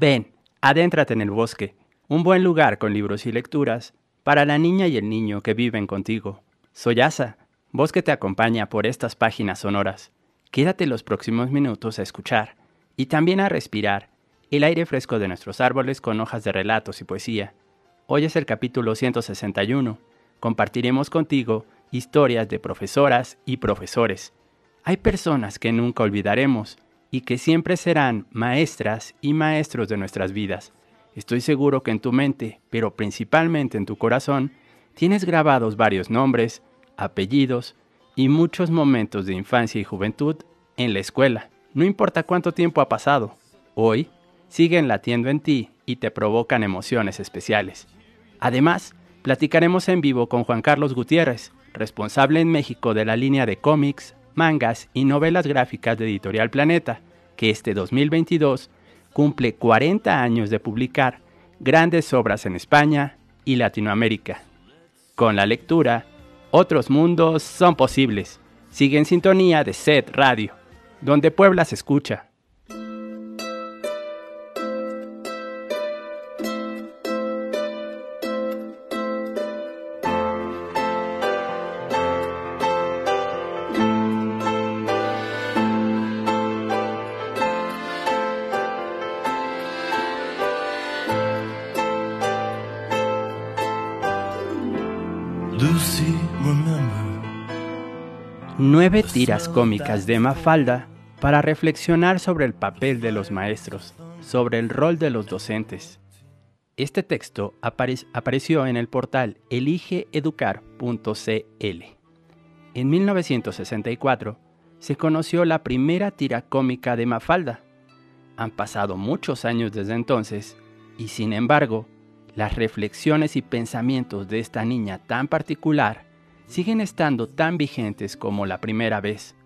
Ven, adéntrate en el bosque, un buen lugar con libros y lecturas para la niña y el niño que viven contigo. Soy Asa, te acompaña por estas páginas sonoras. Quédate los próximos minutos a escuchar y también a respirar el aire fresco de nuestros árboles con hojas de relatos y poesía. Hoy es el capítulo 161. Compartiremos contigo historias de profesoras y profesores. Hay personas que nunca olvidaremos y que siempre serán maestras y maestros de nuestras vidas. Estoy seguro que en tu mente, pero principalmente en tu corazón, tienes grabados varios nombres, apellidos y muchos momentos de infancia y juventud en la escuela. No importa cuánto tiempo ha pasado, hoy siguen latiendo en ti y te provocan emociones especiales. Además, platicaremos en vivo con Juan Carlos Gutiérrez, responsable en México de la línea de cómics, mangas y novelas gráficas de Editorial Planeta, que este 2022 cumple 40 años de publicar grandes obras en España y Latinoamérica. Con la lectura, otros mundos son posibles. Sigue en sintonía de SED Radio, donde Puebla se escucha. Nueve tiras cómicas de Mafalda para reflexionar sobre el papel de los maestros, sobre el rol de los docentes. Este texto apare- apareció en el portal eligeeducar.cl. En 1964 se conoció la primera tira cómica de Mafalda. Han pasado muchos años desde entonces y sin embargo, las reflexiones y pensamientos de esta niña tan particular siguen estando tan vigentes como la primera vez.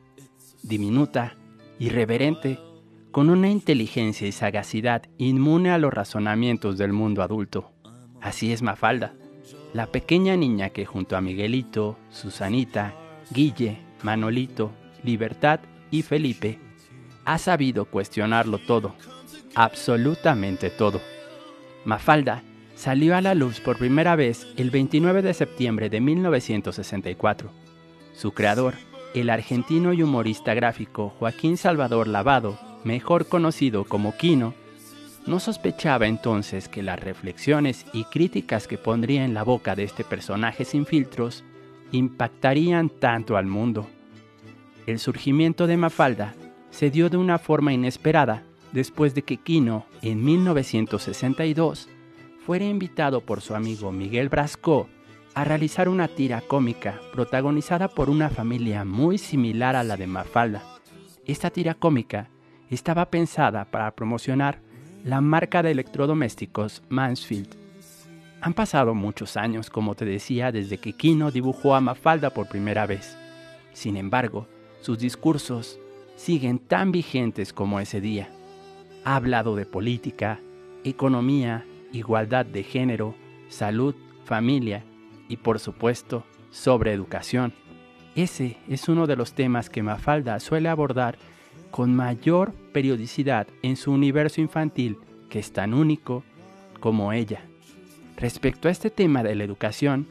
Diminuta, irreverente, con una inteligencia y sagacidad inmune a los razonamientos del mundo adulto. Así es Mafalda, la pequeña niña que junto a Miguelito, Susanita, Guille, Manolito, Libertad y Felipe ha sabido cuestionarlo todo, absolutamente todo. Mafalda salió a la luz por primera vez el 29 de septiembre de 1964. Su creador, el argentino y humorista gráfico Joaquín Salvador Lavado, mejor conocido como Quino, no sospechaba entonces que las reflexiones y críticas que pondría en la boca de este personaje sin filtros impactarían tanto al mundo. El surgimiento de Mafalda se dio de una forma inesperada después de que Quino, en 1962, fuera invitado por su amigo Miguel Brasco a realizar una tira cómica protagonizada por una familia muy similar a la de Mafalda. Esta tira cómica estaba pensada para promocionar la marca de electrodomésticos Mansfield. Han pasado muchos años, como te decía, desde que Kino dibujó a Mafalda por primera vez. Sin embargo, sus discursos siguen tan vigentes como ese día. Ha hablado de política, economía, igualdad de género, salud, familia y por supuesto sobre educación. Ese es uno de los temas que Mafalda suele abordar con mayor periodicidad en su universo infantil que es tan único como ella. Respecto a este tema de la educación,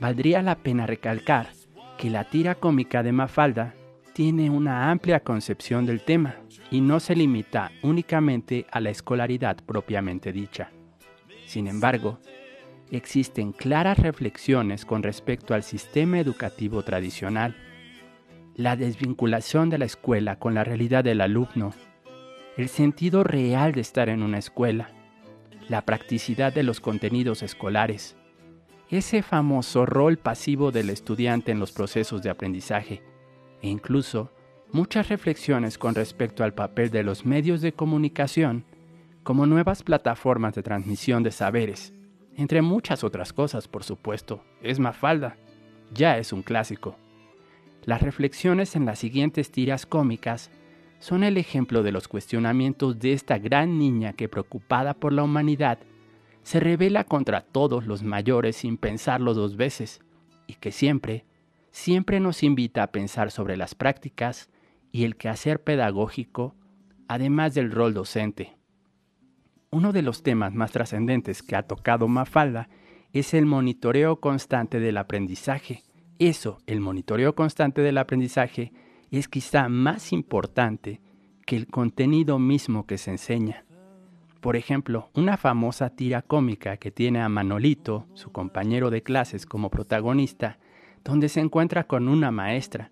valdría la pena recalcar que la tira cómica de Mafalda tiene una amplia concepción del tema y no se limita únicamente a la escolaridad propiamente dicha. Sin embargo, existen claras reflexiones con respecto al sistema educativo tradicional, la desvinculación de la escuela con la realidad del alumno, el sentido real de estar en una escuela, la practicidad de los contenidos escolares, ese famoso rol pasivo del estudiante en los procesos de aprendizaje e incluso muchas reflexiones con respecto al papel de los medios de comunicación como nuevas plataformas de transmisión de saberes, entre muchas otras cosas, por supuesto. Es Mafalda, ya es un clásico. Las reflexiones en las siguientes tiras cómicas son el ejemplo de los cuestionamientos de esta gran niña que preocupada por la humanidad se revela contra todos los mayores sin pensarlo dos veces y que siempre, siempre nos invita a pensar sobre las prácticas y el quehacer pedagógico, además del rol docente. Uno de los temas más trascendentes que ha tocado Mafalda es el monitoreo constante del aprendizaje. Eso, el monitoreo constante del aprendizaje, es quizá más importante que el contenido mismo que se enseña. Por ejemplo, una famosa tira cómica que tiene a Manolito, su compañero de clases, como protagonista, donde se encuentra con una maestra.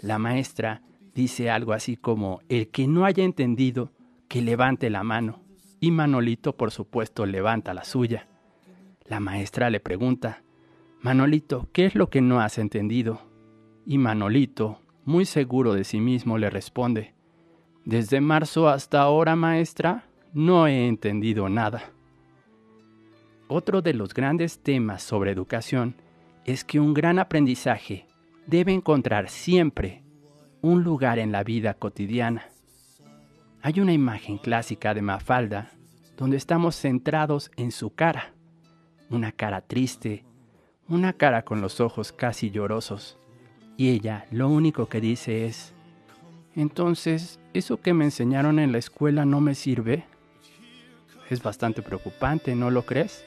La maestra dice algo así como, el que no haya entendido, que levante la mano. Y Manolito, por supuesto, levanta la suya. La maestra le pregunta, Manolito, ¿qué es lo que no has entendido? Y Manolito, muy seguro de sí mismo, le responde, Desde marzo hasta ahora, maestra, no he entendido nada. Otro de los grandes temas sobre educación es que un gran aprendizaje debe encontrar siempre un lugar en la vida cotidiana. Hay una imagen clásica de Mafalda donde estamos centrados en su cara, una cara triste, una cara con los ojos casi llorosos. Y ella lo único que dice es, entonces, ¿eso que me enseñaron en la escuela no me sirve? Es bastante preocupante, ¿no lo crees?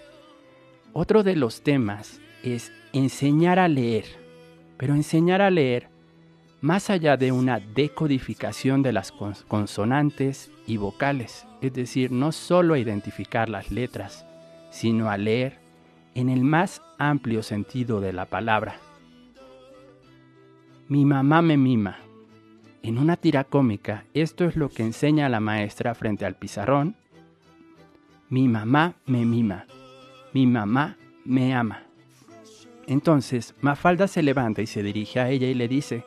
Otro de los temas es enseñar a leer, pero enseñar a leer más allá de una decodificación de las cons- consonantes y vocales, es decir, no solo a identificar las letras, sino a leer en el más amplio sentido de la palabra. Mi mamá me mima. En una tira cómica, esto es lo que enseña la maestra frente al pizarrón. Mi mamá me mima. Mi mamá me ama. Entonces, Mafalda se levanta y se dirige a ella y le dice,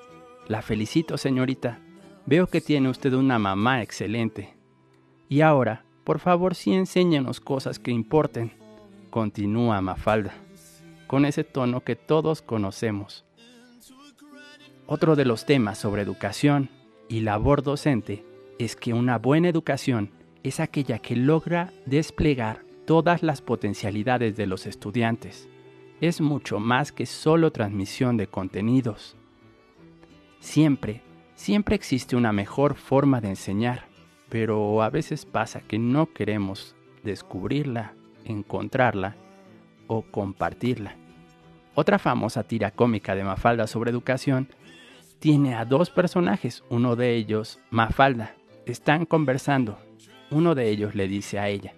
La felicito, señorita. Veo que tiene usted una mamá excelente. Y ahora, por favor, sí enséñenos cosas que importen. Continúa Mafalda, con ese tono que todos conocemos. Otro de los temas sobre educación y labor docente es que una buena educación es aquella que logra desplegar todas las potencialidades de los estudiantes. Es mucho más que solo transmisión de contenidos. Siempre, siempre existe una mejor forma de enseñar, pero a veces pasa que no queremos descubrirla, encontrarla o compartirla. Otra famosa tira cómica de Mafalda sobre educación tiene a dos personajes, uno de ellos, Mafalda. Están conversando. Uno de ellos le dice a ella,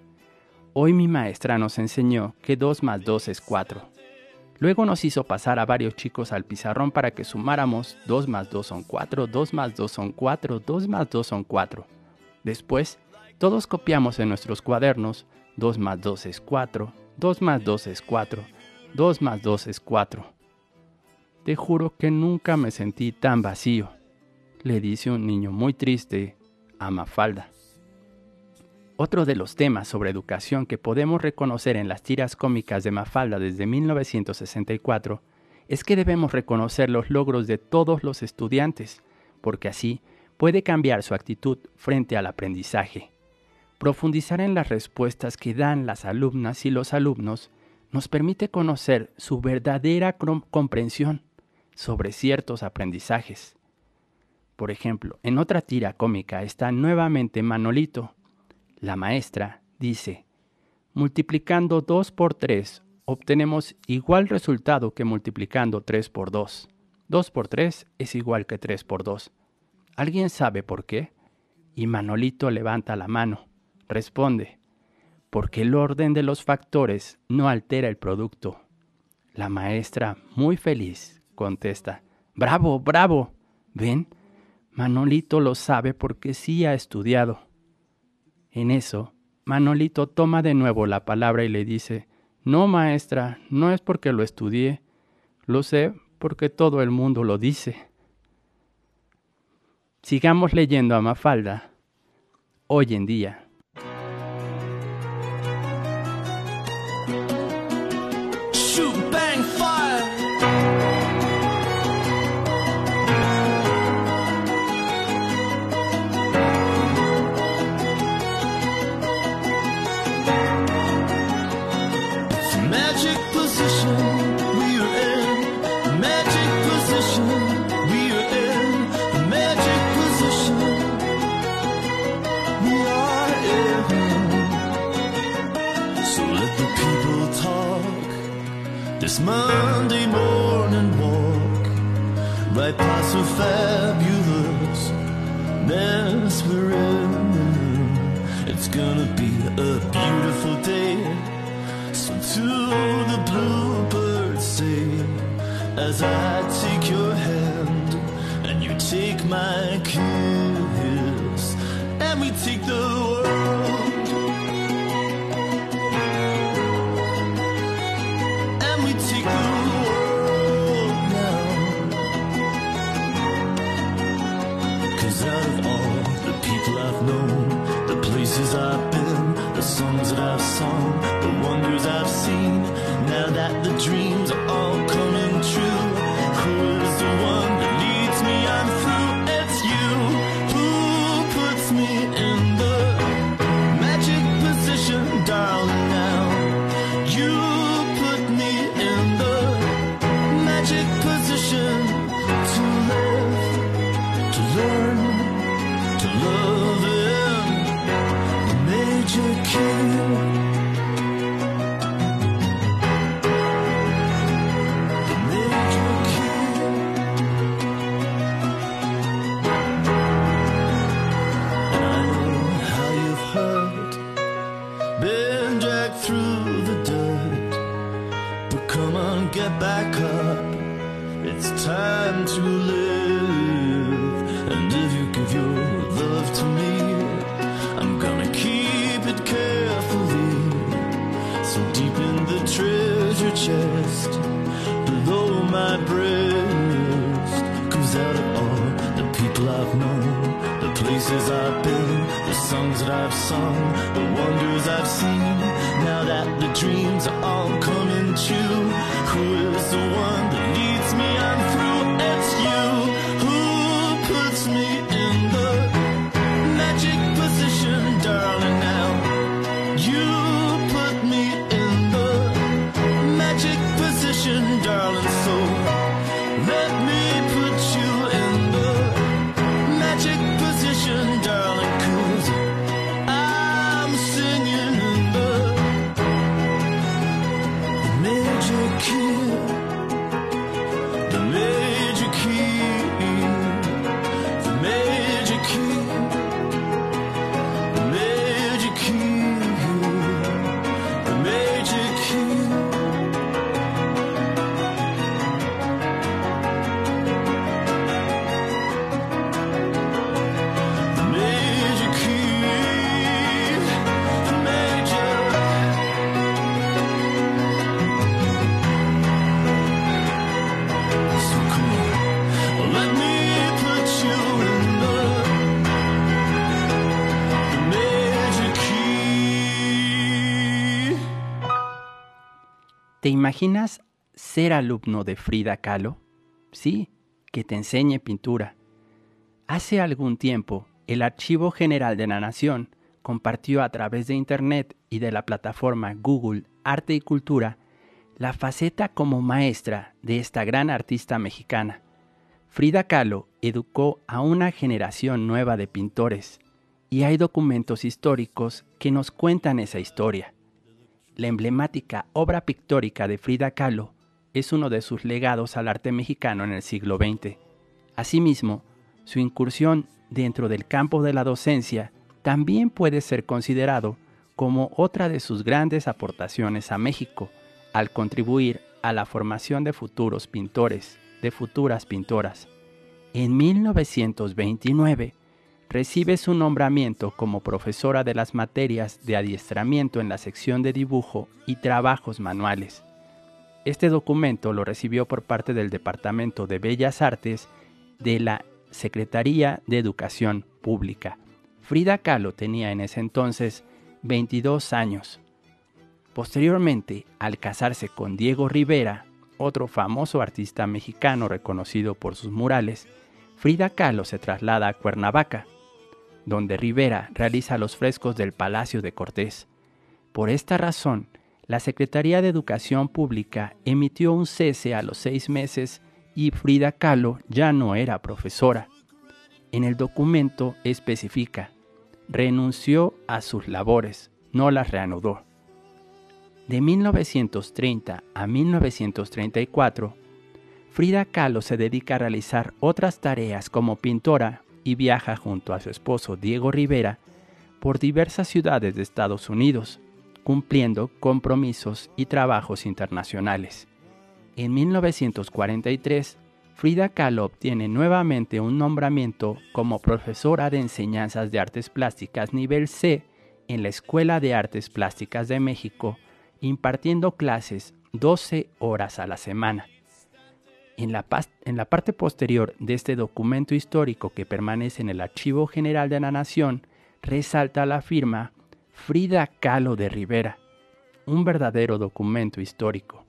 Hoy mi maestra nos enseñó que 2 más 2 es 4. Luego nos hizo pasar a varios chicos al pizarrón para que sumáramos 2 más 2 son 4, 2 más 2 son 4, 2 más 2 son 4. Después, todos copiamos en nuestros cuadernos 2 más 2 es 4, 2 más 2 es 4, 2 más 2 es 4. Te juro que nunca me sentí tan vacío, le dice un niño muy triste a Mafalda. Otro de los temas sobre educación que podemos reconocer en las tiras cómicas de Mafalda desde 1964 es que debemos reconocer los logros de todos los estudiantes, porque así puede cambiar su actitud frente al aprendizaje. Profundizar en las respuestas que dan las alumnas y los alumnos nos permite conocer su verdadera comprensión sobre ciertos aprendizajes. Por ejemplo, en otra tira cómica está nuevamente Manolito. La maestra dice, multiplicando 2 por 3 obtenemos igual resultado que multiplicando 3 por 2. 2 por 3 es igual que 3 por 2. ¿Alguien sabe por qué? Y Manolito levanta la mano. Responde, porque el orden de los factores no altera el producto. La maestra, muy feliz, contesta, Bravo, bravo. ¿Ven? Manolito lo sabe porque sí ha estudiado. En eso, Manolito toma de nuevo la palabra y le dice, No, maestra, no es porque lo estudié, lo sé porque todo el mundo lo dice. Sigamos leyendo a Mafalda. Hoy en día. This Monday morning walk right past the fabulous mess we're in. It's gonna be a beautiful day. So to the bluebirds say, as I take your hand and you take my kiss, and we take the dream. Imaginas ser alumno de Frida Kahlo? Sí, que te enseñe pintura. Hace algún tiempo, el Archivo General de la Nación compartió a través de Internet y de la plataforma Google Arte y Cultura la faceta como maestra de esta gran artista mexicana. Frida Kahlo educó a una generación nueva de pintores y hay documentos históricos que nos cuentan esa historia. La emblemática obra pictórica de Frida Kahlo es uno de sus legados al arte mexicano en el siglo XX. Asimismo, su incursión dentro del campo de la docencia también puede ser considerado como otra de sus grandes aportaciones a México, al contribuir a la formación de futuros pintores, de futuras pintoras. En 1929 recibe su nombramiento como profesora de las materias de adiestramiento en la sección de dibujo y trabajos manuales. Este documento lo recibió por parte del Departamento de Bellas Artes de la Secretaría de Educación Pública. Frida Kahlo tenía en ese entonces 22 años. Posteriormente, al casarse con Diego Rivera, otro famoso artista mexicano reconocido por sus murales, Frida Kahlo se traslada a Cuernavaca, donde Rivera realiza los frescos del Palacio de Cortés. Por esta razón, la Secretaría de Educación Pública emitió un cese a los seis meses y Frida Kahlo ya no era profesora. En el documento especifica, renunció a sus labores, no las reanudó. De 1930 a 1934, Frida Kahlo se dedica a realizar otras tareas como pintora y viaja junto a su esposo Diego Rivera por diversas ciudades de Estados Unidos, cumpliendo compromisos y trabajos internacionales. En 1943, Frida Kahlo obtiene nuevamente un nombramiento como profesora de enseñanzas de artes plásticas nivel C en la Escuela de Artes Plásticas de México, impartiendo clases 12 horas a la semana. En la, parte posterior de este documento histórico que permanece en el Archivo General de la Nación, resalta la firma Frida Kahlo de Rivera, un verdadero documento histórico.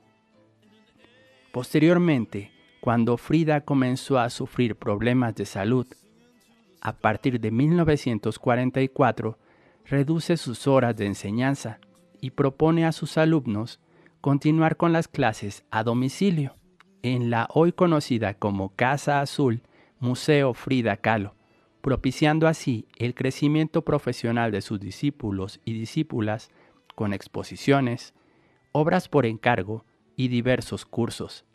Posteriormente, cuando Frida comenzó a sufrir problemas de salud, a partir de 1944, reduce sus horas de enseñanza y propone a sus alumnos continuar con las clases a domicilio en la hoy conocida como Casa Azul Museo Frida Kahlo, propiciando así el crecimiento profesional de sus discípulos y discípulas con exposiciones, obras por encargo y diversos cursos.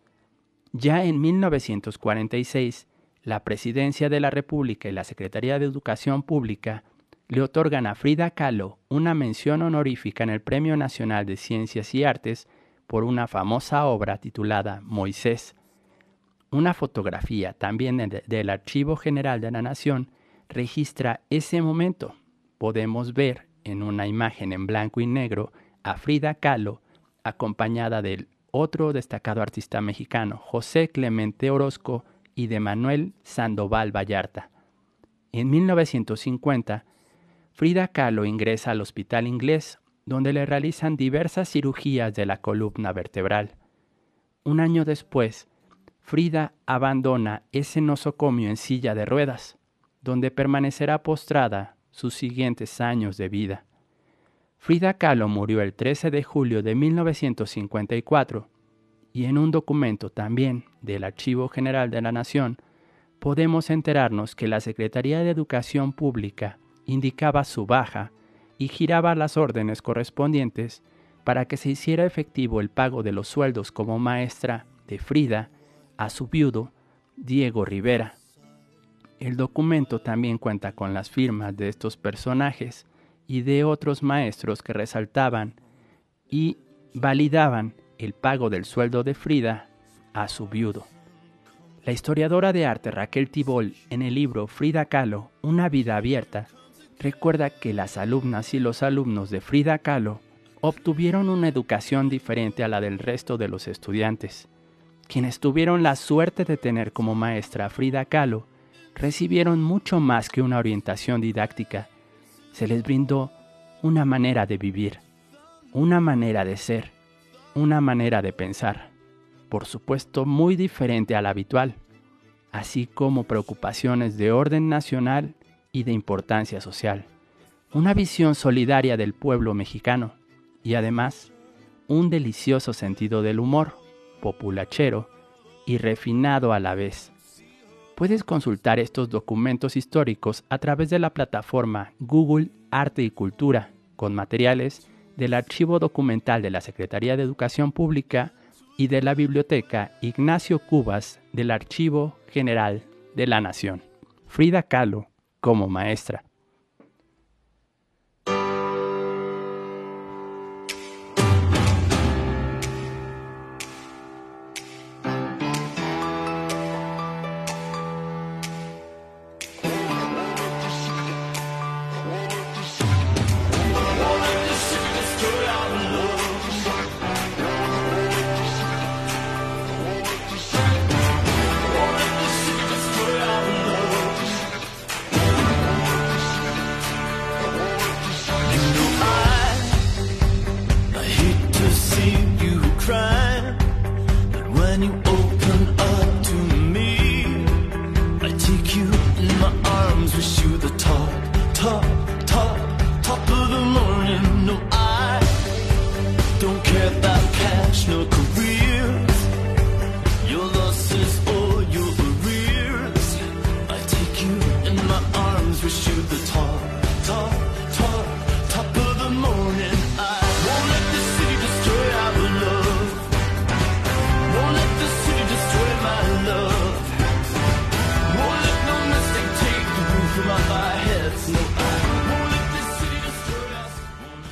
Ya en 1946, la Presidencia de la República y la Secretaría de Educación Pública le otorgan a Frida Kahlo una mención honorífica en el Premio Nacional de Ciencias y Artes por una famosa obra titulada Moisés, Una fotografía también de- del Archivo General de la Nación registra ese momento. Podemos ver en una imagen en blanco y negro a Frida Kahlo acompañada del otro destacado artista mexicano, José Clemente Orozco, y de Manuel Sandoval Vallarta. En 1950, Frida Kahlo ingresa al hospital inglés, donde le realizan diversas cirugías de la columna vertebral. Un año después, Frida abandona ese nosocomio en silla de ruedas, donde permanecerá postrada sus siguientes años de vida. Frida Kahlo murió el 13 de julio de 1954 y en un documento también del Archivo General de la Nación podemos enterarnos que la Secretaría de Educación Pública indicaba su baja y giraba las órdenes correspondientes para que se hiciera efectivo el pago de los sueldos como maestra de Frida a su viudo Diego Rivera. El documento también cuenta con las firmas de estos personajes y de otros maestros que resaltaban y validaban el pago del sueldo de Frida a su viudo. La historiadora de arte Raquel Tibol, en el libro Frida Kahlo, Una vida abierta, recuerda que las alumnas y los alumnos de Frida Kahlo obtuvieron una educación diferente a la del resto de los estudiantes. Quienes tuvieron la suerte de tener como maestra a Frida Kahlo recibieron mucho más que una orientación didáctica. Se les brindó una manera de vivir, una manera de ser, una manera de pensar, por supuesto muy diferente a la habitual, así como preocupaciones de orden nacional y de importancia social, una visión solidaria del pueblo mexicano y además un delicioso sentido del humor, populachero y refinado a la vez. Puedes consultar estos documentos históricos a través de la plataforma Google Arte y Cultura, con materiales del Archivo Documental de la Secretaría de Educación Pública y de la Biblioteca Ignacio Cubas del Archivo General de la Nación. Frida Kahlo como maestra.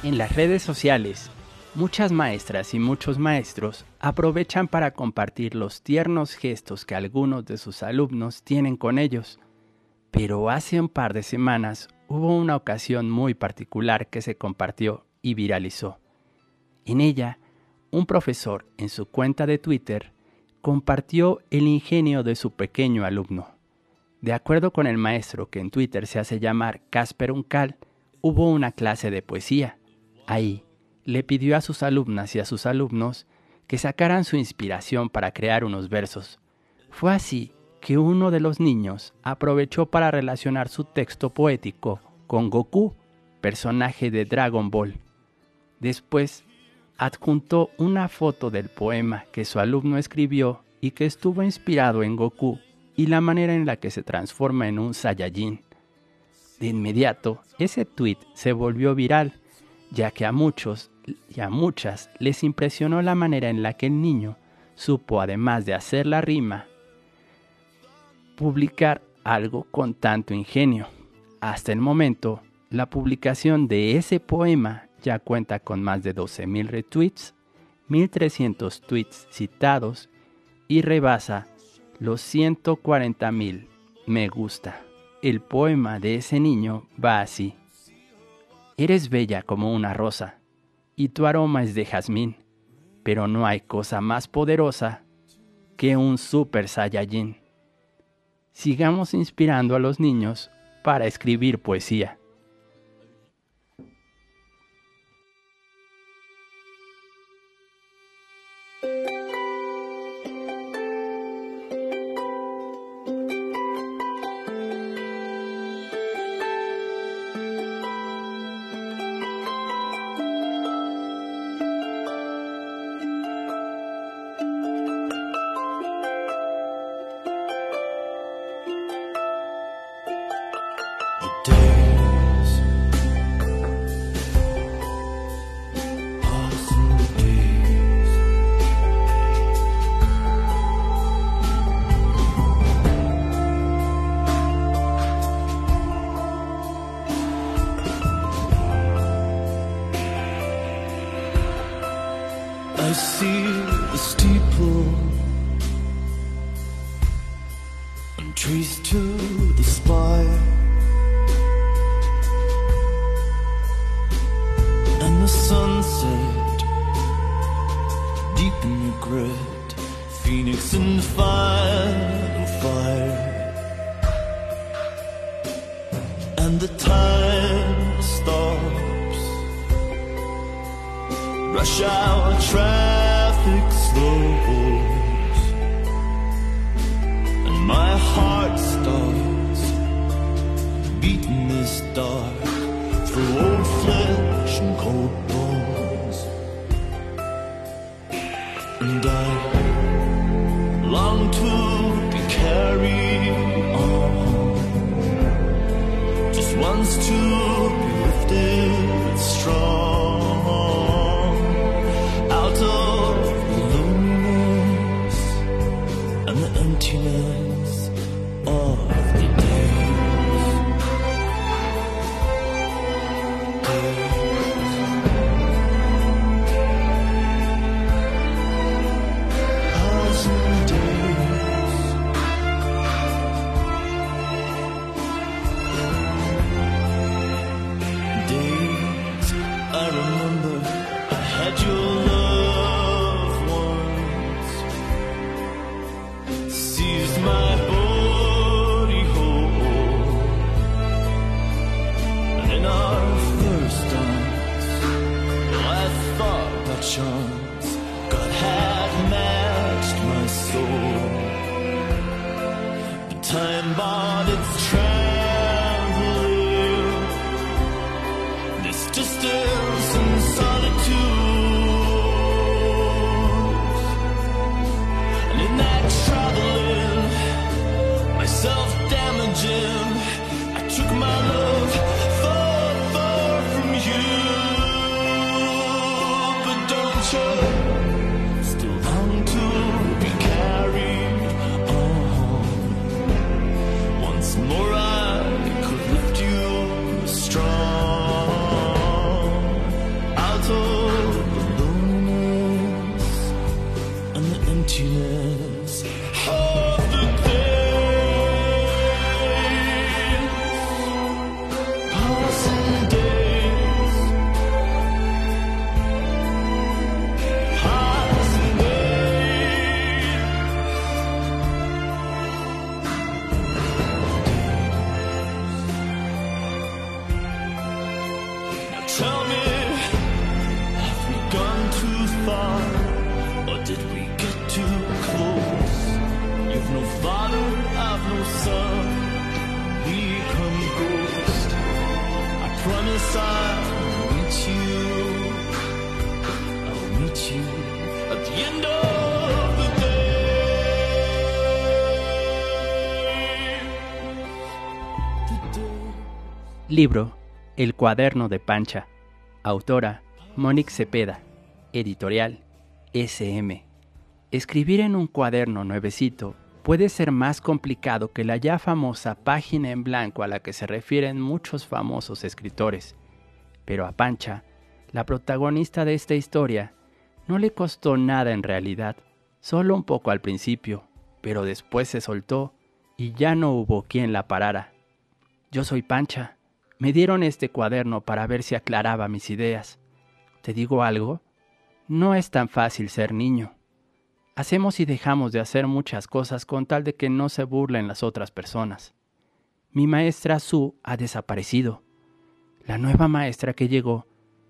En las redes sociales, muchas maestras y muchos maestros aprovechan para compartir los tiernos gestos que algunos de sus alumnos tienen con ellos. Pero hace un par de semanas hubo una ocasión muy particular que se compartió y viralizó. En ella, un profesor en su cuenta de Twitter compartió el ingenio de su pequeño alumno. De acuerdo con el maestro que en Twitter se hace llamar Casper Uncal, hubo una clase de poesía. Ahí le pidió a sus alumnas y a sus alumnos que sacaran su inspiración para crear unos versos. Fue así que uno de los niños aprovechó para relacionar su texto poético con Goku, personaje de Dragon Ball. Después, adjuntó una foto del poema que su alumno escribió y que estuvo inspirado en Goku y la manera en la que se transforma en un Saiyajin. De inmediato, ese tweet se volvió viral, ya que a muchos y a muchas les impresionó la manera en la que el niño supo, además de hacer la rima, publicar algo con tanto ingenio. Hasta el momento, la publicación de ese poema ya cuenta con más de 12.000 retweets, 1.300 tweets citados y rebasa los 140 mil me gusta. El poema de ese niño va así. Eres bella como una rosa, y tu aroma es de jazmín, pero no hay cosa más poderosa que un super saiyajin. Sigamos inspirando a los niños para escribir poesía. Libro El cuaderno de Pancha. Autora Mónica Cepeda. Editorial SM. Escribir en un cuaderno nuevecito puede ser más complicado que la ya famosa página en blanco a la que se refieren muchos famosos escritores. Pero a Pancha, la protagonista de esta historia, no le costó nada en realidad, solo un poco al principio, pero después se soltó y ya no hubo quien la parara. Yo soy Pancha. Me dieron este cuaderno para ver si aclaraba mis ideas. ¿Te digo algo? No es tan fácil ser niño. Hacemos y dejamos de hacer muchas cosas con tal de que no se burlen las otras personas. Mi maestra Su ha desaparecido. La nueva maestra que llegó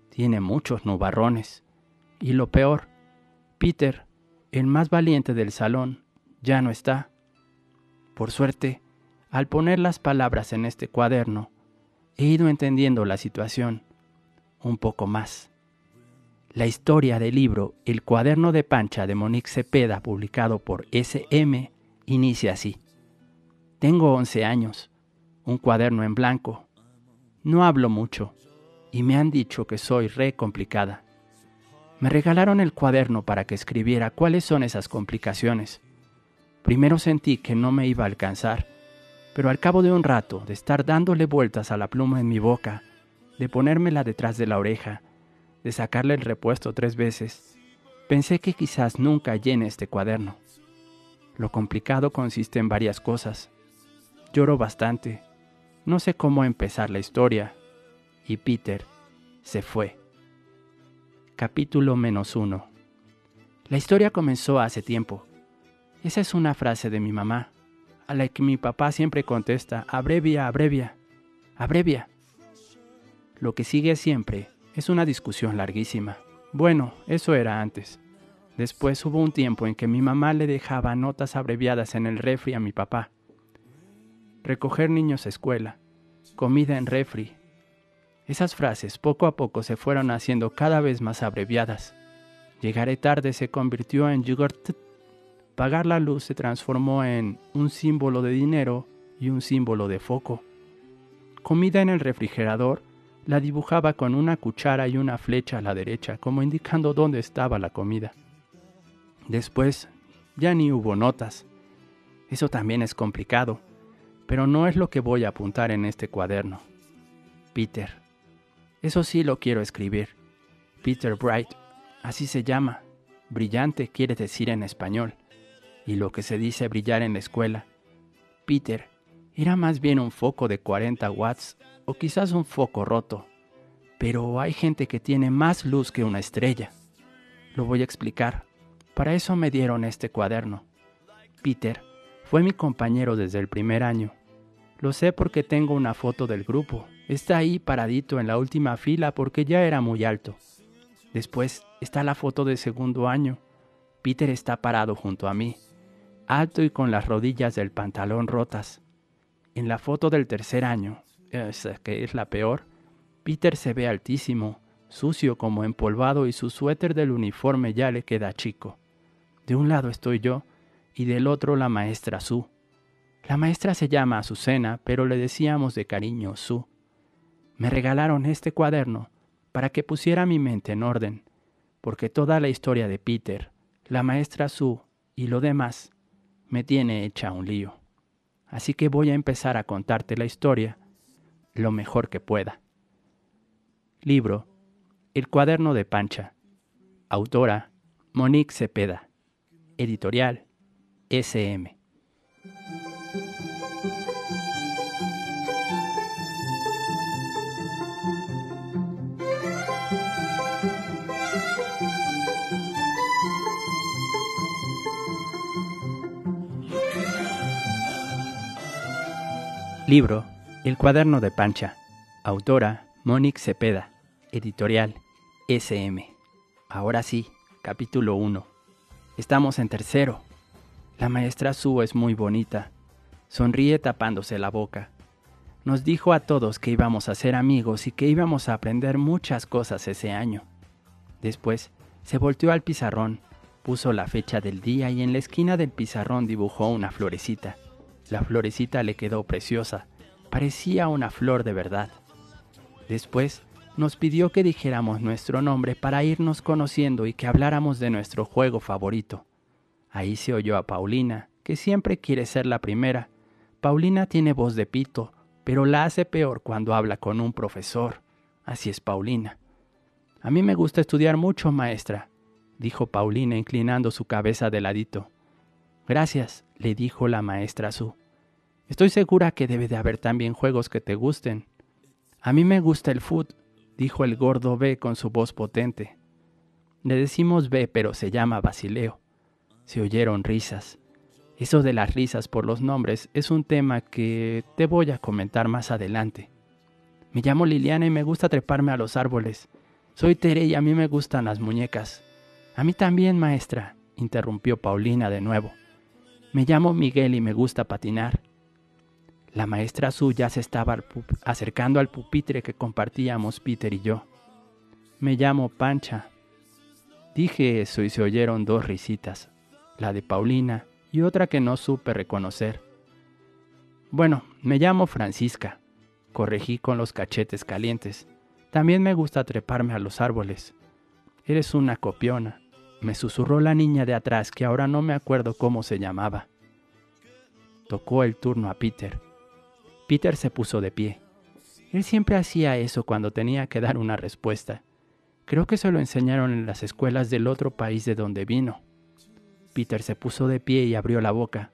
tiene muchos nubarrones. Y lo peor, Peter, el más valiente del salón, ya no está. Por suerte, al poner las palabras en este cuaderno, he ido entendiendo la situación un poco más. La historia del libro El cuaderno de Pancha de Monique Cepeda, publicado por SM, inicia así. Tengo 11 años, un cuaderno en blanco. No hablo mucho y me han dicho que soy re complicada. Me regalaron el cuaderno para que escribiera cuáles son esas complicaciones. Primero sentí que no me iba a alcanzar, pero al cabo de un rato de estar dándole vueltas a la pluma en mi boca, de ponérmela detrás de la oreja, de sacarle el repuesto tres veces, pensé que quizás nunca llene este cuaderno. Lo complicado consiste en varias cosas. Lloro bastante. No sé cómo empezar la historia. Y Peter se fue. Capítulo menos uno. La historia comenzó hace tiempo. Esa es una frase de mi mamá, a la que mi papá siempre contesta, abrevia, abrevia, abrevia. Lo que sigue siempre es una discusión larguísima. Bueno, eso era antes. Después hubo un tiempo en que mi mamá le dejaba notas abreviadas en el refri a mi papá. Recoger niños a escuela, comida en refri. Esas frases poco a poco se fueron haciendo cada vez más abreviadas. Llegaré tarde se convirtió en yogurt. Pagar la luz se transformó en un símbolo de dinero y un símbolo de foco. Comida en el refrigerador la dibujaba con una cuchara y una flecha a la derecha, como indicando dónde estaba la comida. Después, ya ni hubo notas. Eso también es complicado, pero no es lo que voy a apuntar en este cuaderno. Peter. Eso sí lo quiero escribir. Peter Bright. Así se llama. Brillante quiere decir en español. Y lo que se dice brillar en la escuela. Peter era más bien un foco de 40 watts o quizás un foco roto. Pero hay gente que tiene más luz que una estrella. Lo voy a explicar. Para eso me dieron este cuaderno. Peter fue mi compañero desde el primer año. Lo sé porque tengo una foto del grupo. Está ahí paradito en la última fila porque ya era muy alto. Después está la foto de segundo año. Peter está parado junto a mí, alto y con las rodillas del pantalón rotas. En la foto del tercer año, esa que es la peor, Peter se ve altísimo, sucio como empolvado y su suéter del uniforme ya le queda chico. De un lado estoy yo y del otro la maestra Su. La maestra se llama Azucena, pero le decíamos de cariño Su. Me regalaron este cuaderno para que pusiera mi mente en orden, porque toda la historia de Peter, la maestra Su y lo demás me tiene hecha un lío. Así que voy a empezar a contarte la historia lo mejor que pueda. Libro El cuaderno de Pancha. Autora Monique Cepeda. Editorial SM. Libro El cuaderno de Pancha. Autora Monique Cepeda. Editorial SM. Ahora sí, capítulo 1. Estamos en tercero. La maestra Su es muy bonita. Sonríe tapándose la boca. Nos dijo a todos que íbamos a ser amigos y que íbamos a aprender muchas cosas ese año. Después se volteó al pizarrón, puso la fecha del día y en la esquina del pizarrón dibujó una florecita. La florecita le quedó preciosa, parecía una flor de verdad. Después nos pidió que dijéramos nuestro nombre para irnos conociendo y que habláramos de nuestro juego favorito. Ahí se oyó a Paulina, que siempre quiere ser la primera. Paulina tiene voz de pito, pero la hace peor cuando habla con un profesor. Así es Paulina. A mí me gusta estudiar mucho, maestra, dijo Paulina inclinando su cabeza de ladito. Gracias, le dijo la maestra Su. Estoy segura que debe de haber también juegos que te gusten. A mí me gusta el foot, dijo el gordo B con su voz potente. Le decimos B, pero se llama Basileo. Se oyeron risas. Eso de las risas por los nombres es un tema que te voy a comentar más adelante. Me llamo Liliana y me gusta treparme a los árboles. Soy Tere y a mí me gustan las muñecas. A mí también, maestra, interrumpió Paulina de nuevo. Me llamo Miguel y me gusta patinar. La maestra suya se estaba acercando al pupitre que compartíamos Peter y yo. Me llamo Pancha. Dije eso y se oyeron dos risitas, la de Paulina y otra que no supe reconocer. Bueno, me llamo Francisca, corregí con los cachetes calientes. También me gusta treparme a los árboles. Eres una copiona, me susurró la niña de atrás que ahora no me acuerdo cómo se llamaba. Tocó el turno a Peter. Peter se puso de pie. Él siempre hacía eso cuando tenía que dar una respuesta. Creo que se lo enseñaron en las escuelas del otro país de donde vino. Peter se puso de pie y abrió la boca.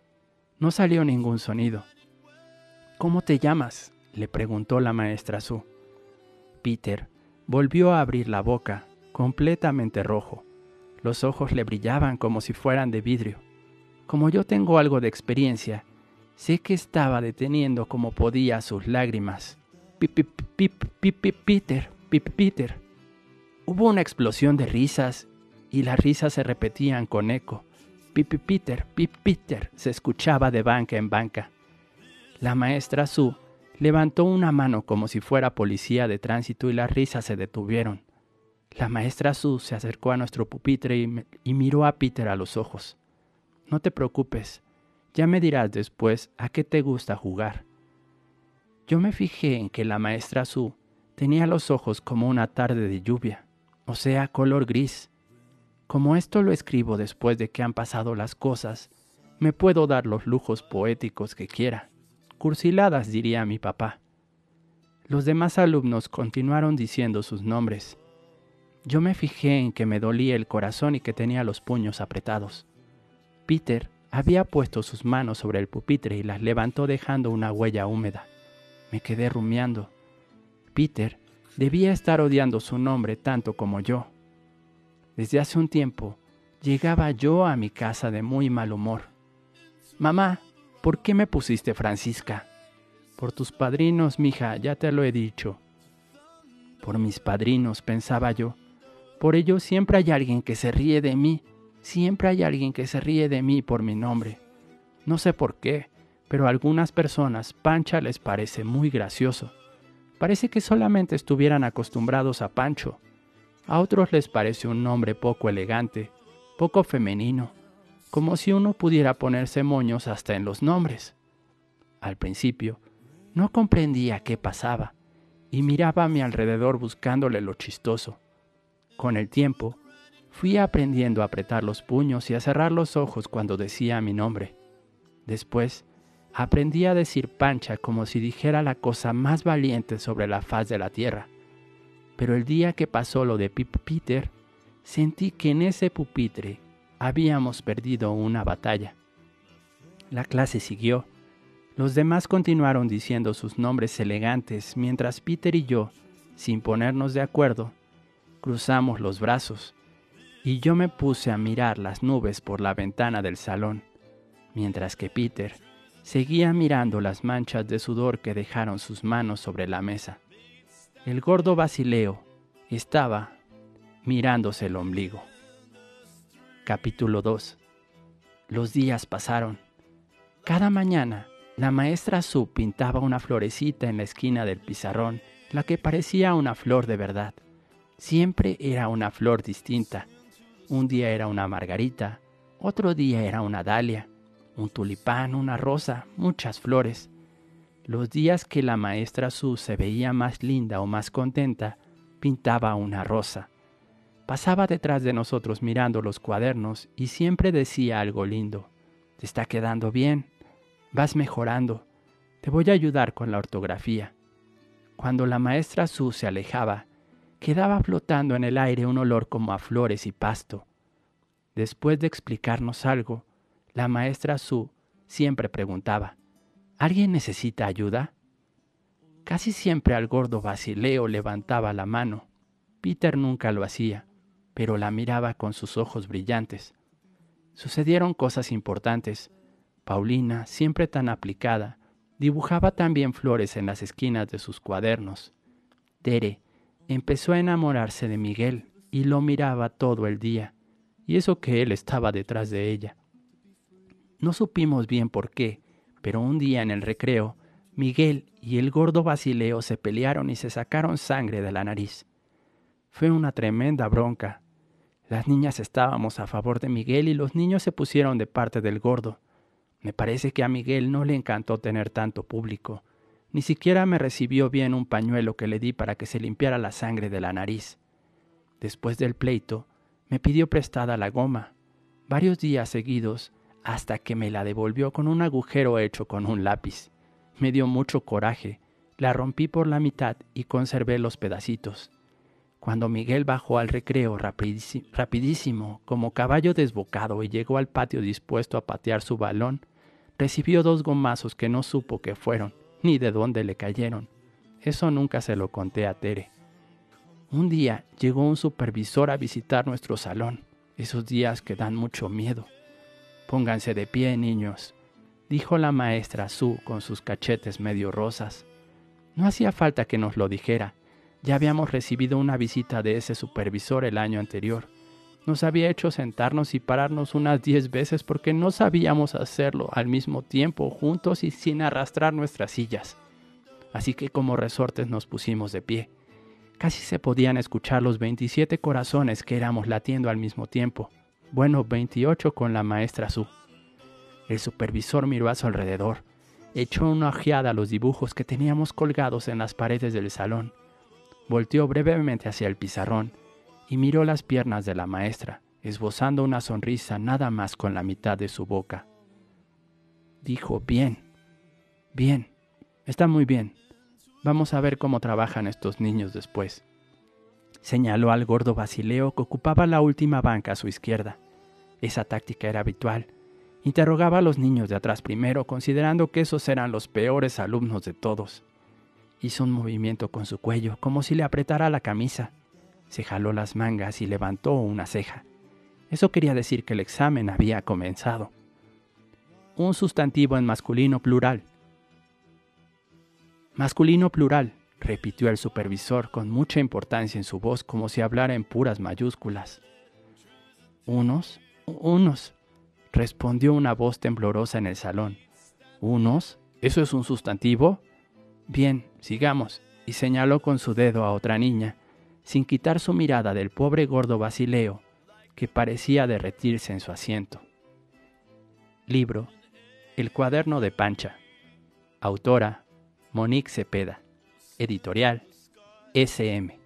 No salió ningún sonido. ¿Cómo te llamas? le preguntó la maestra Su. Peter volvió a abrir la boca, completamente rojo. Los ojos le brillaban como si fueran de vidrio. Como yo tengo algo de experiencia, Sé que estaba deteniendo como podía sus lágrimas. Pip, pip, pip, pip, Peter, pip, Peter. Hubo una explosión de risas y las risas se repetían con eco. Pip, Peter, pip, Peter se escuchaba de banca en banca. La maestra Sue levantó una mano como si fuera policía de tránsito y las risas se detuvieron. La maestra Sue se acercó a nuestro pupitre y, miró a Peter a los ojos. No te preocupes, ya me dirás después a qué te gusta jugar. Yo me fijé en que la maestra Su tenía los ojos como una tarde de lluvia, o sea, color gris. Como esto lo escribo después de que han pasado las cosas, me puedo dar los lujos poéticos que quiera. Cursiladas, diría mi papá. Los demás alumnos continuaron diciendo sus nombres. Yo me fijé en que me dolía el corazón y que tenía los puños apretados. Peter había puesto sus manos sobre el pupitre y las levantó dejando una huella húmeda. Me quedé rumiando. Peter debía estar odiando su nombre tanto como yo. Desde hace un tiempo llegaba yo a mi casa de muy mal humor. Mamá, ¿por qué me pusiste Francisca? Por tus padrinos, mija, ya te lo he dicho. Por mis padrinos, pensaba yo. Por ello siempre hay alguien que se ríe de mí Siempre hay alguien que se ríe de mí por mi nombre. No sé por qué, pero a algunas personas Pancha les parece muy gracioso. Parece que solamente estuvieran acostumbrados a Pancho. A otros les parece un nombre poco elegante, poco femenino, como si uno pudiera ponerse moños hasta en los nombres. Al principio, no comprendía qué pasaba y miraba a mi alrededor buscándole lo chistoso. Con el tiempo, Fui aprendiendo a apretar los puños y a cerrar los ojos cuando decía mi nombre. Después, aprendí a decir pancha como si dijera la cosa más valiente sobre la faz de la tierra. Pero el día que pasó lo de Pip Peter, sentí que en ese pupitre habíamos perdido una batalla. La clase siguió. Los demás continuaron diciendo sus nombres elegantes mientras Peter y yo, sin ponernos de acuerdo, cruzamos los brazos y yo me puse a mirar las nubes por la ventana del salón, mientras que Peter seguía mirando las manchas de sudor que dejaron sus manos sobre la mesa. El gordo Basileo estaba mirándose el ombligo. Capítulo 2 Los días pasaron. Cada mañana, la maestra Su pintaba una florecita en la esquina del pizarrón, la que parecía una flor de verdad. Siempre era una flor distinta, un día era una margarita, otro día era una dalia, un tulipán, una rosa, muchas flores. Los días que la maestra Su se veía más linda o más contenta, pintaba una rosa. Pasaba detrás de nosotros mirando los cuadernos y siempre decía algo lindo. Te está quedando bien, vas mejorando, te voy a ayudar con la ortografía. Cuando la maestra Su se alejaba, quedaba flotando en el aire un olor como a flores y pasto. Después de explicarnos algo, la maestra Su siempre preguntaba, ¿Alguien necesita ayuda? Casi siempre al gordo Basileo levantaba la mano. Peter nunca lo hacía, pero la miraba con sus ojos brillantes. Sucedieron cosas importantes. Paulina, siempre tan aplicada, dibujaba también flores en las esquinas de sus cuadernos. Tere empezó a enamorarse de Miguel y lo miraba todo el día, y eso que él estaba detrás de ella. No supimos bien por qué, pero un día en el recreo, Miguel y el gordo Basileo se pelearon y se sacaron sangre de la nariz. Fue una tremenda bronca. Las niñas estábamos a favor de Miguel y los niños se pusieron de parte del gordo. Me parece que a Miguel no le encantó tener tanto público. Ni siquiera me recibió bien un pañuelo que le di para que se limpiara la sangre de la nariz. Después del pleito, me pidió prestada la goma. Varios días seguidos hasta que me la devolvió con un agujero hecho con un lápiz. Me dio mucho coraje, la rompí por la mitad y conservé los pedacitos. Cuando Miguel bajó al recreo rapidísimo, como caballo desbocado, y llegó al patio dispuesto a patear su balón, recibió dos gomazos que no supo qué fueron, ni de dónde le cayeron. Eso nunca se lo conté a Tere. Un día llegó un supervisor a visitar nuestro salón, esos días que dan mucho miedo. Pónganse de pie, niños, dijo la maestra Su con sus cachetes medio rosas. No hacía falta que nos lo dijera. Ya habíamos recibido una visita de ese supervisor el año anterior. Nos había hecho sentarnos y pararnos unas diez veces porque no sabíamos hacerlo al mismo tiempo, juntos y sin arrastrar nuestras sillas. Así que como resortes nos pusimos de pie. Casi se podían escuchar los 27 corazones que éramos latiendo al mismo tiempo bueno, 28 con la maestra Su. El supervisor miró a su alrededor, echó una ojeada a los dibujos que teníamos colgados en las paredes del salón, volteó brevemente hacia el pizarrón y miró las piernas de la maestra, esbozando una sonrisa nada más con la mitad de su boca. Dijo, bien, bien, está muy bien. Vamos a ver cómo trabajan estos niños después. Señaló al gordo Basileo que ocupaba la última banca a su izquierda. Esa táctica era habitual. Interrogaba a los niños de atrás primero, considerando que esos eran los peores alumnos de todos. Hizo un movimiento con su cuello, como si le apretara la camisa. Se jaló las mangas y levantó una ceja. Eso quería decir que el examen había comenzado. Un sustantivo en masculino plural. Masculino plural, repitió el supervisor con mucha importancia en su voz como si hablara en puras mayúsculas. Unos, unos, respondió una voz temblorosa en el salón. ¿Unos? ¿Eso es un sustantivo? Bien, sigamos, y señaló con su dedo a otra niña, sin quitar su mirada del pobre gordo Basileo, que parecía derretirse en su asiento. Libro El cuaderno de Pancha. Autora Monique Cepeda. Editorial SM.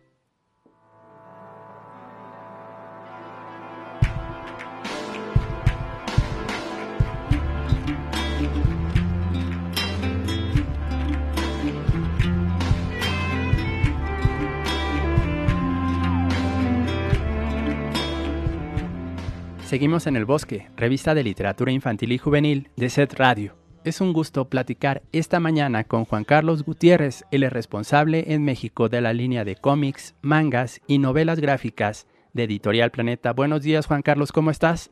Seguimos en el bosque, revista de literatura infantil y juvenil de SET Radio. Es un gusto platicar esta mañana con Juan Carlos Gutiérrez, el responsable en México de la línea de cómics, mangas y novelas gráficas de Editorial Planeta. Buenos días, Juan Carlos, ¿cómo estás?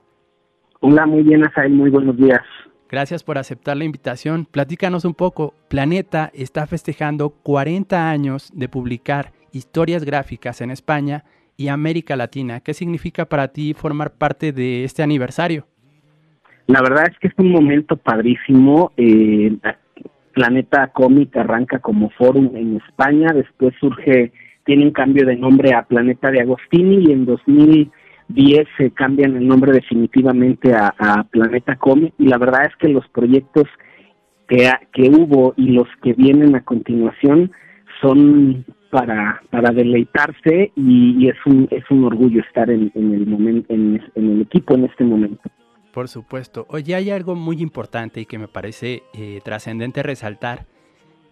Hola, muy bien, Asael, muy buenos días. Gracias por aceptar la invitación. Platícanos un poco. Planeta está festejando 40 años de publicar historias gráficas en España y América Latina. ¿Qué significa para ti formar parte de este aniversario? La verdad es que es un momento padrísimo. Eh, Planeta Comic arranca como forum en España, después surge, tiene un cambio de nombre a Planeta de Agostini y en 2010 se cambian el nombre definitivamente a, Planeta Comic y la verdad es que los proyectos que, que hubo y los que vienen a continuación son para para deleitarse y, es un es un orgullo estar en, el momento en el equipo en este momento. Por supuesto. Oye, hay algo muy importante y que me parece eh, trascendente resaltar.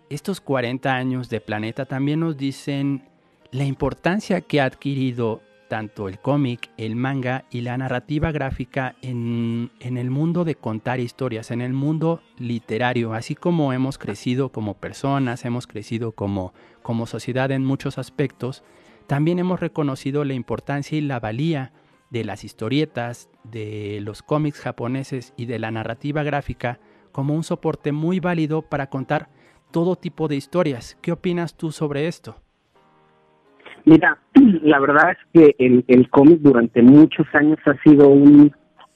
Estos 40 años de Planeta también nos dicen la importancia que ha adquirido tanto el cómic, el manga y la narrativa gráfica en, el mundo de contar historias, en el mundo literario, así como hemos crecido como personas, hemos crecido como, como sociedad en muchos aspectos, también hemos reconocido la importancia y la valía de las historietas, de los cómics japoneses y de la narrativa gráfica como un soporte muy válido para contar todo tipo de historias. ¿Qué opinas tú sobre esto? Mira, la verdad es que el, el cómic durante muchos años ha sido un,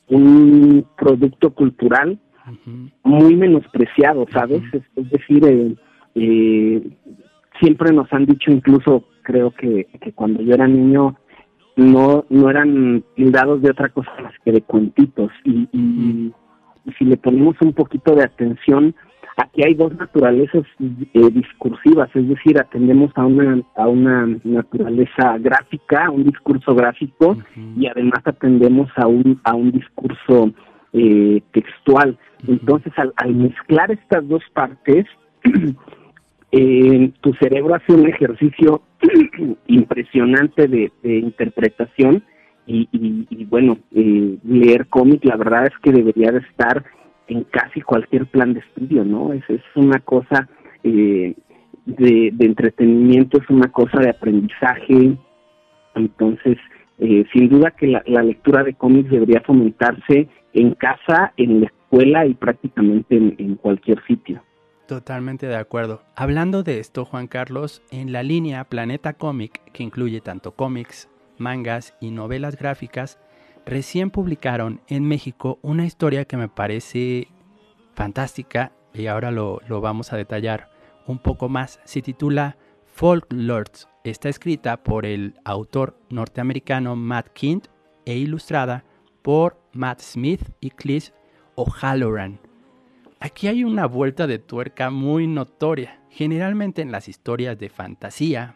un producto cultural uh -huh. muy menospreciado, ¿sabes? Uh -huh. es, es, decir, eh, eh, siempre nos han dicho, incluso creo que, que cuando yo era niño, no no eran tildados de otra cosa más que de cuentitos y, y, y, si le ponemos un poquito de atención aquí hay dos naturalezas eh, discursivas es decir atendemos a una a una naturaleza gráfica un discurso gráfico uh -huh. y además atendemos a un a un discurso eh, textual uh -huh. entonces al, al mezclar estas dos partes eh, tu cerebro hace un ejercicio impresionante de, de interpretación y, y, y bueno, eh, leer cómic la verdad es que debería de estar en casi cualquier plan de estudio, ¿no? Es, es una cosa eh, de, entretenimiento, es una cosa de aprendizaje, entonces eh, sin duda que la, la, lectura de cómics debería fomentarse en casa, en la escuela y prácticamente en, en cualquier sitio. Totalmente de acuerdo. Hablando de esto, Juan Carlos, en la línea Planeta Cómic, que incluye tanto cómics, mangas y novelas gráficas, recién publicaron en México una historia que me parece fantástica y ahora lo, lo vamos a detallar un poco más. Se titula Folklords. Está escrita por el autor norteamericano Matt Kint e ilustrada por Matt Smith y Chris O'Halloran. Aquí hay una vuelta de tuerca muy notoria. Generalmente en las historias de fantasía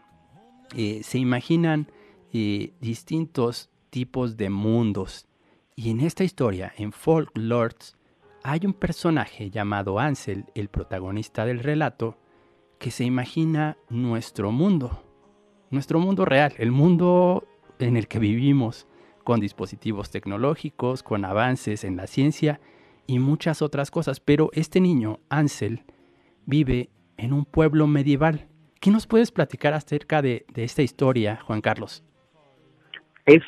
eh, se imaginan eh, distintos tipos de mundos. Y en esta historia, en Folklords, hay un personaje llamado Ansel, el protagonista del relato, que se imagina nuestro mundo, nuestro mundo real, el mundo en el que vivimos, con dispositivos tecnológicos, con avances en la ciencia y muchas otras cosas. Pero este niño, Ansel, vive en un pueblo medieval. ¿Qué nos puedes platicar acerca de, de, esta historia, Juan Carlos? Es,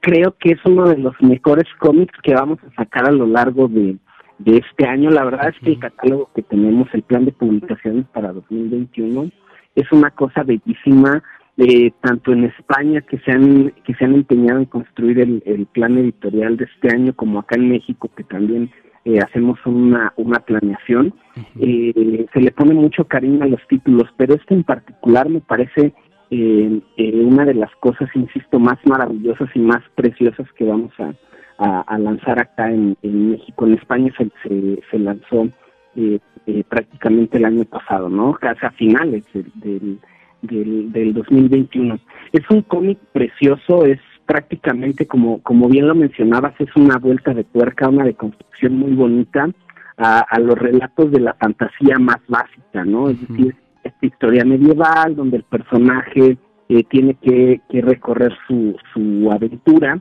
creo que es uno de los mejores cómics que vamos a sacar a lo largo de, de este año. La verdad es que el catálogo que tenemos, el plan de publicaciones para 2021, es una cosa bellísima. Eh, tanto en España que se han que se han empeñado en construir el, el plan editorial de este año como acá en México que también eh, hacemos una, una planeación. Eh, se le pone mucho cariño a los títulos, pero este en particular me parece eh, eh, una de las cosas, insisto, más maravillosas y más preciosas que vamos a, a, a lanzar acá en, en, México. En España se, se, se lanzó eh, prácticamente el año pasado, ¿no? Casi a finales del, del, del 2021. Es un cómic precioso, es prácticamente como como bien lo mencionabas es una vuelta de tuerca una deconstrucción muy bonita a, a los relatos de la fantasía más básica no uh -huh. es decir esta historia medieval donde el personaje eh, tiene que, que recorrer su su aventura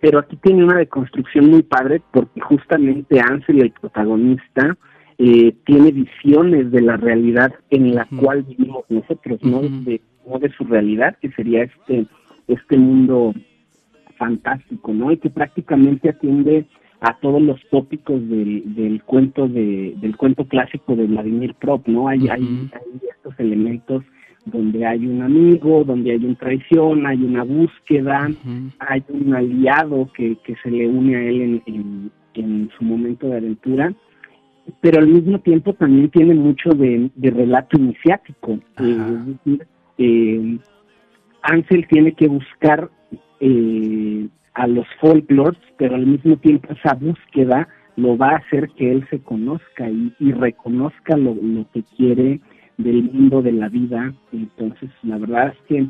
pero aquí tiene una deconstrucción muy padre porque justamente Ansel el protagonista eh, tiene visiones de la realidad en la uh -huh. cual vivimos nosotros no uh -huh. de no de su realidad que sería este este mundo fantástico, ¿no? Y que prácticamente atiende a todos los tópicos del, del cuento de, del cuento clásico de Vladimir Prop, ¿no? Hay, uh -huh. hay, hay, estos elementos donde hay un amigo, donde hay una traición, hay una búsqueda, uh -huh. hay un aliado que, que se le une a él en, en, en, su momento de aventura, pero al mismo tiempo también tiene mucho de, de relato iniciático. Uh -huh. eh, eh, Ansel tiene que buscar eh, a los folklores, pero al mismo tiempo esa búsqueda lo va a hacer que él se conozca y, y reconozca lo, lo, que quiere del mundo de la vida. Entonces, la verdad es que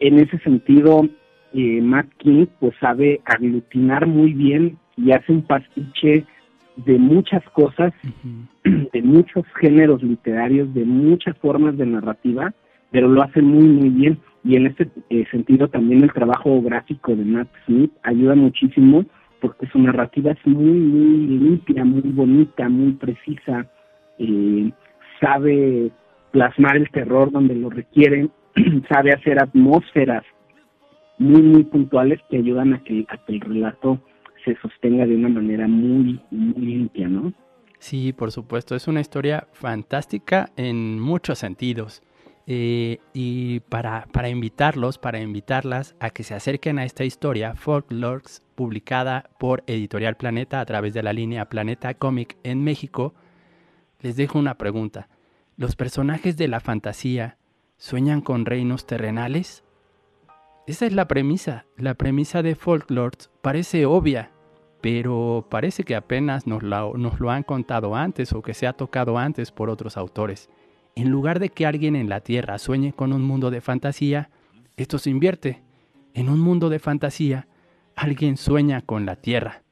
en ese sentido, eh, Matt King pues sabe aglutinar muy bien y hace un pastiche de muchas cosas, uh -huh. de muchos géneros literarios, de muchas formas de narrativa, pero lo hace muy, muy bien y en este eh, sentido también el trabajo gráfico de Matt Smith ayuda muchísimo porque su narrativa es muy, muy limpia, muy bonita, muy precisa, eh, sabe plasmar el terror donde lo requiere, sabe hacer atmósferas muy, muy puntuales que ayudan a que, a que el relato se sostenga de una manera muy, muy limpia, ¿no? Sí, por supuesto, es una historia fantástica en muchos sentidos. Eh, y para, para invitarlos, para invitarlas a que se acerquen a esta historia, Folklores, publicada por Editorial Planeta a través de la línea Planeta Comic en México, les dejo una pregunta. ¿Los personajes de la fantasía sueñan con reinos terrenales? Esa es la premisa. La premisa de Folklores parece obvia, pero parece que apenas nos, nos lo han contado antes o que se ha tocado antes por otros autores. En lugar de que alguien en la Tierra sueñe con un mundo de fantasía, esto se invierte. En un mundo de fantasía, alguien sueña con la Tierra.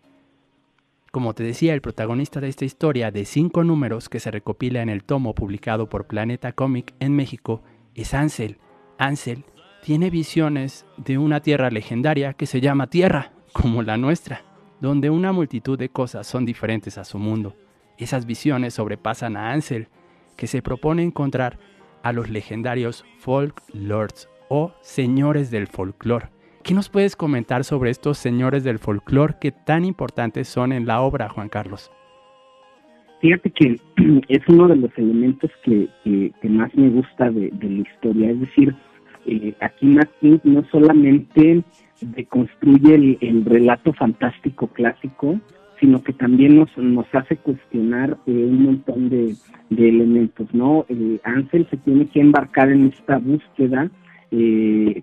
Como te decía, el protagonista de esta historia de cinco números que se recopila en el tomo publicado por Planeta Comic en México es Ansel. Ansel tiene visiones de una tierra legendaria que se llama Tierra, como la nuestra, donde una multitud de cosas son diferentes a su mundo. Esas visiones sobrepasan a Ansel, que se propone encontrar a los legendarios folk lords o señores del folclore. ¿Qué nos puedes comentar sobre estos señores del folclore que tan importantes son en la obra, Juan Carlos? Fíjate que es uno de los elementos que, más me gusta de, la historia, es decir, eh, aquí Martín no solamente deconstruye el, el relato fantástico clásico, sino que también nos, nos hace cuestionar eh, un montón de, elementos, ¿no? Eh, Ansel se tiene que embarcar en esta búsqueda eh,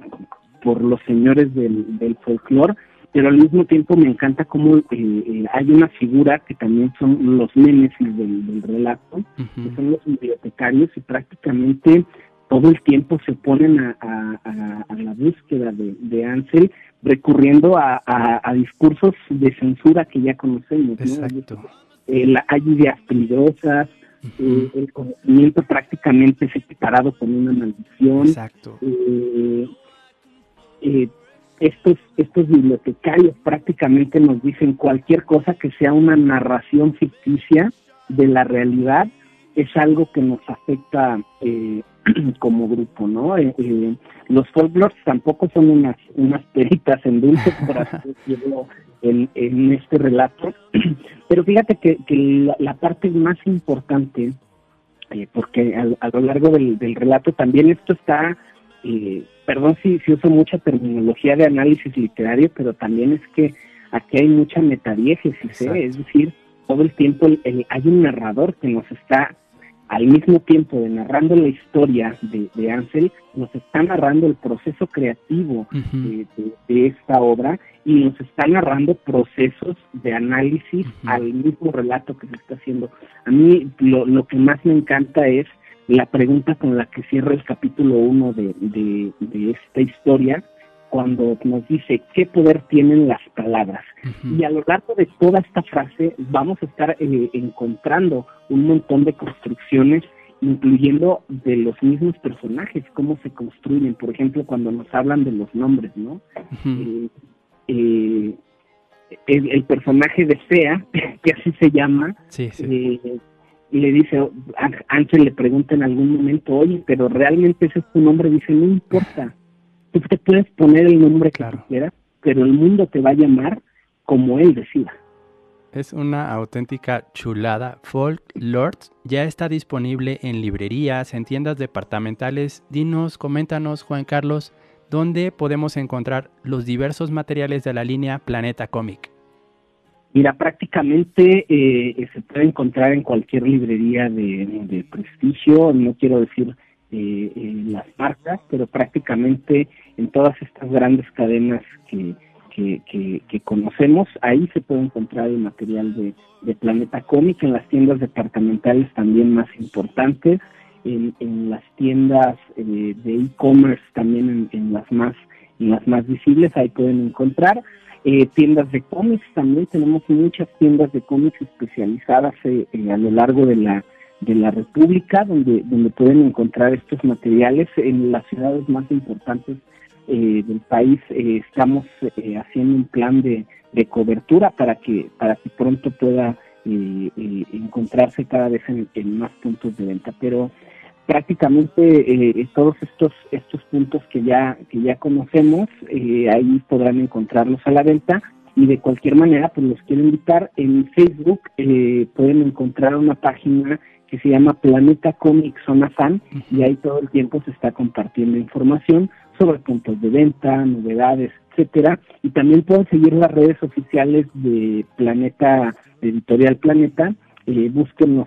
por los señores del, del folclore, pero al mismo tiempo me encanta cómo hay una figura que también son los némesis del, relato, que son los bibliotecarios y prácticamente todo el tiempo se ponen a, la búsqueda de, de Ansel recurriendo a, discursos de censura que ya conocemos. Exacto. Eh, hay ideas peligrosas, eh, el conocimiento prácticamente es equiparado con una maldición. Exacto. Eh, estos, estos bibliotecarios prácticamente nos dicen cualquier cosa que sea una narración ficticia de la realidad es algo que nos afecta eh, como grupo, ¿no? Eh, eh, los folklores tampoco son unas, unas peritas en dulce, por así decirlo, en, en este relato, pero fíjate que, que la, parte más importante, porque a, lo largo del, del, relato también esto está, perdón si, si uso mucha terminología de análisis literario, pero también es que aquí hay mucha metadiegesis, es decir, todo el tiempo hay un narrador que nos está al mismo tiempo de narrando la historia de, Ansel, nos está narrando el proceso creativo de, esta obra y nos está narrando procesos de análisis al mismo relato que se está haciendo. A mí lo, lo que más me encanta es la pregunta con la que cierra el capítulo 1 de, de, esta historia, cuando nos dice qué poder tienen las palabras. Y a lo largo de toda esta frase vamos a estar eh, encontrando un montón de construcciones, incluyendo de los mismos personajes, cómo se construyen. Por ejemplo, cuando nos hablan de los nombres, ¿no? Eh, eh, el, personaje de Fea, que así se llama, le dice, Ángel le pregunta en algún momento, oye, pero realmente ese es tu nombre, dice, no importa Tú te puedes poner el nombre que quieras, pero el mundo te va a llamar como él decida. Es una auténtica chulada. Folk Lords ya está disponible en librerías, en tiendas departamentales. Dinos, coméntanos, Juan Carlos, dónde podemos encontrar los diversos materiales de la línea Planeta Comic. Mira, prácticamente eh, se puede encontrar en cualquier librería de, de prestigio. No quiero decir eh, las marcas, pero prácticamente en todas estas grandes cadenas que, que, conocemos, ahí se puede encontrar el material de, de Planeta Cómic, en las tiendas departamentales también más importantes, en, en las tiendas eh, de e-commerce también en, las más en las más visibles, ahí pueden encontrar. Eh, tiendas de cómics, también tenemos muchas tiendas de cómics especializadas eh, a lo largo de la de la República, donde, donde pueden encontrar estos materiales en las ciudades más importantes eh, del país. Eh, estamos eh, haciendo un plan de, de, cobertura para que para que pronto pueda encontrarse cada vez en, en, más puntos de venta. Pero prácticamente todos estos estos puntos que ya que ya conocemos ahí podrán encontrarlos a la venta y de cualquier manera pues los quiero invitar en Facebook pueden encontrar una página que se llama Planeta Comic Zona Fan y ahí todo el tiempo se está compartiendo información sobre puntos de venta, novedades, etcétera, y también pueden seguir las redes oficiales de Planeta, de Editorial Planeta, eh,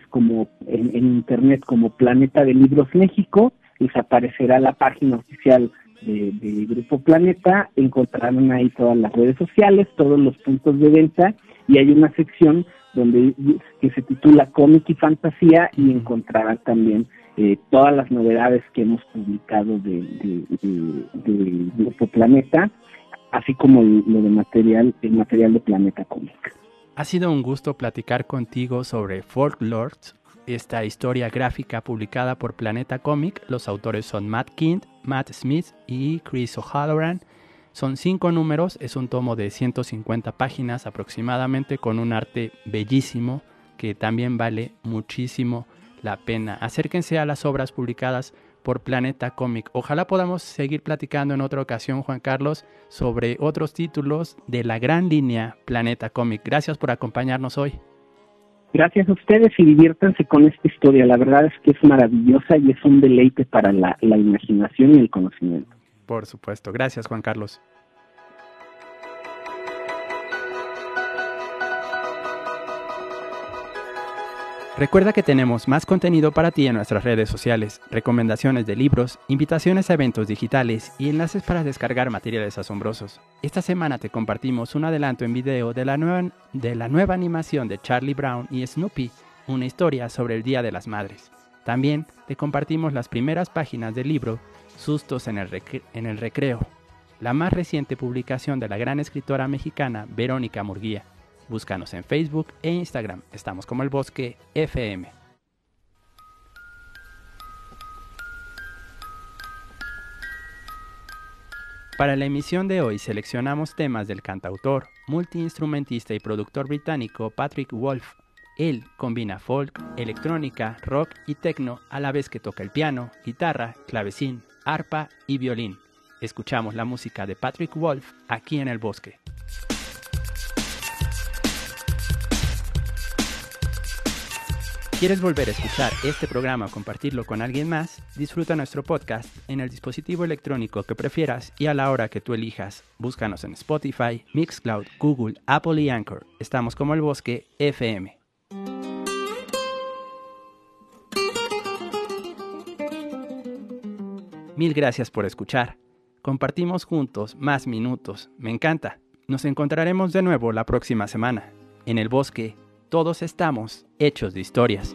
como en, internet como Planeta de Libros México, les aparecerá la página oficial de, de, Grupo Planeta, encontrarán ahí todas las redes sociales, todos los puntos de venta. Y hay una sección donde que se titula Cómic y Fantasía y encontrarán también eh, todas las novedades que hemos publicado de, de, Grupo Planeta, así como lo de material, el material de Planeta Cómic. Ha sido un gusto platicar contigo sobre Folklords, esta historia gráfica publicada por Planeta Comic. Los autores son Matt Kind, Matt Smith y Chris O'Halloran. Son cinco números, es un tomo de 150 páginas aproximadamente con un arte bellísimo que también vale muchísimo la pena. Acérquense a las obras publicadas por Planeta Comic. Ojalá podamos seguir platicando en otra ocasión, Juan Carlos, sobre otros títulos de la gran línea Planeta Comic. Gracias por acompañarnos hoy. Gracias a ustedes y diviértanse con esta historia. La verdad es que es maravillosa y es un deleite para la, imaginación y el conocimiento. Por supuesto. Gracias, Juan Carlos. Recuerda que tenemos más contenido para ti en nuestras redes sociales, recomendaciones de libros, invitaciones a eventos digitales y enlaces para descargar materiales asombrosos. Esta semana te compartimos un adelanto en video de la nueva, de la nueva animación de Charlie Brown y Snoopy, una historia sobre el Día de las Madres. También te compartimos las primeras páginas del libro Sustos en el, Recreo, la más reciente publicación de la gran escritora mexicana Verónica Murguía Búscanos en Facebook e Instagram. Estamos como el Bosque FM. Para la emisión de hoy seleccionamos temas del cantautor, multiinstrumentista y productor británico Patrick Wolf. Él combina folk, electrónica, rock y techno a la vez que toca el piano, guitarra, clavecín, arpa y violín. Escuchamos la música de Patrick Wolf aquí en el bosque. ¿Quieres volver a escuchar este programa o compartirlo con alguien más? Disfruta nuestro podcast en el dispositivo electrónico que prefieras y a la hora que tú elijas. Búscanos en Spotify, Mixcloud, Google, Apple y Anchor. Estamos como el bosque FM. Mil gracias por escuchar. Compartimos juntos más minutos. Me encanta. Nos encontraremos de nuevo la próxima semana. En el bosque todos estamos hechos de historias.